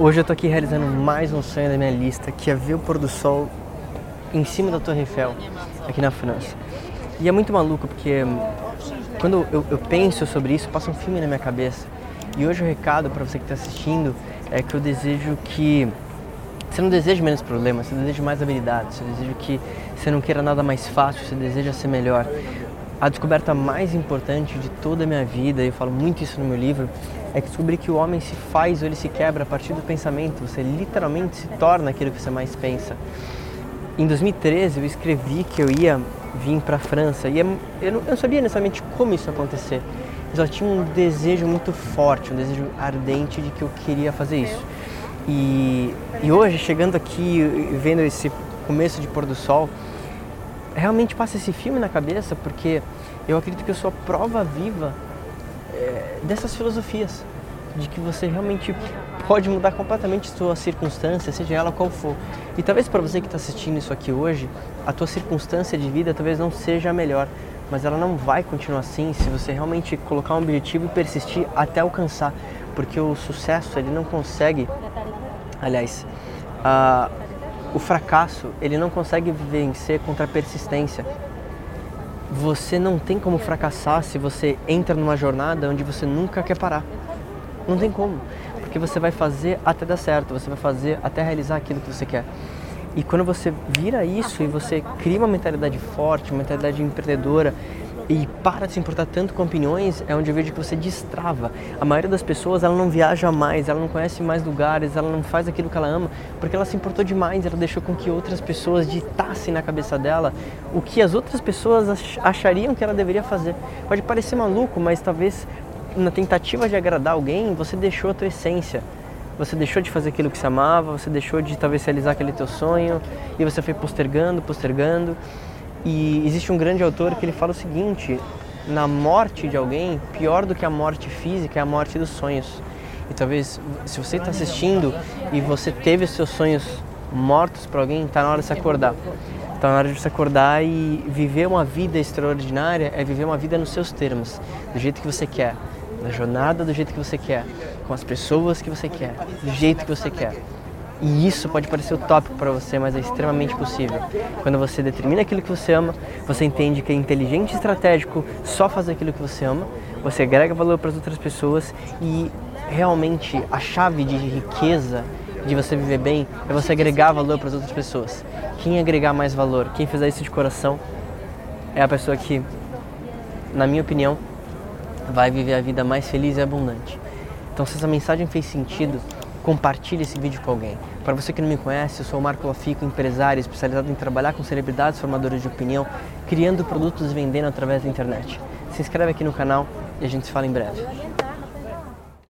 Hoje eu tô aqui realizando mais um sonho da minha lista, que é ver o pôr do sol em cima da Torre Eiffel, aqui na França. E é muito maluco porque hum, quando eu, eu penso sobre isso, passa um filme na minha cabeça. E hoje o recado para você que está assistindo é que eu desejo que você não deseja menos problemas, você deseja mais habilidades, você deseja que você não queira nada mais fácil, você deseja ser melhor. A descoberta mais importante de toda a minha vida, e eu falo muito isso no meu livro, é descobrir que o homem se faz ou ele se quebra a partir do pensamento. Você literalmente se torna aquilo que você mais pensa. Em 2013 eu escrevi que eu ia vir para a França e é, eu não, eu não sabia necessariamente como isso ia acontecer. Eu só tinha um desejo muito forte, um desejo ardente de que eu queria fazer isso. E, e hoje, chegando aqui vendo esse começo de pôr do sol, realmente passa esse filme na cabeça porque eu acredito que eu sou a prova viva é, dessas filosofias, de que você realmente pode mudar completamente sua circunstância, seja ela qual for. E talvez para você que está assistindo isso aqui hoje, a tua circunstância de vida talvez não seja a melhor, mas ela não vai continuar assim se você realmente colocar um objetivo e persistir até alcançar, porque o sucesso ele não consegue, aliás, o fracasso ele não consegue vencer contra a persistência você não tem como fracassar se você entra numa jornada onde você nunca quer parar. Não tem como, porque você vai fazer até dar certo, você vai fazer até realizar aquilo que você quer. E quando você vira isso e você cria uma mentalidade forte, uma mentalidade empreendedora, e para de se importar tanto com opiniões, é onde eu vejo que você destrava. A maioria das pessoas, ela não viaja mais, ela não conhece mais lugares, ela não faz aquilo que ela ama, porque ela se importou demais, ela deixou com que outras pessoas ditassem na cabeça dela o que as outras pessoas achariam que ela deveria fazer. Pode parecer maluco, mas talvez na tentativa de agradar alguém, você deixou a tua essência. Você deixou de fazer aquilo que você amava, você deixou de talvez realizar aquele teu sonho, e você foi postergando, postergando. E existe um grande autor que ele fala o seguinte: na morte de alguém, pior do que a morte física é a morte dos sonhos. E talvez, se você está assistindo e você teve os seus sonhos mortos para alguém, está na hora de se acordar. Está na hora de se acordar e viver uma vida extraordinária é viver uma vida nos seus termos, do jeito que você quer, na jornada do jeito que você quer, com as pessoas que você quer, do jeito que você quer. E isso pode parecer utópico para você, mas é extremamente possível. Quando você determina aquilo que você ama, você entende que é inteligente e estratégico só fazer aquilo que você ama, você agrega valor para as outras pessoas e realmente a chave de riqueza de você viver bem é você agregar valor para as outras pessoas. Quem agregar mais valor, quem fizer isso de coração, é a pessoa que, na minha opinião, vai viver a vida mais feliz e abundante. Então, se essa mensagem fez sentido, compartilhe esse vídeo com alguém. Para você que não me conhece, eu sou o Marco Lafico, empresário especializado em trabalhar com celebridades formadores de opinião, criando produtos e vendendo através da internet. Se inscreve aqui no canal e a gente se fala em breve.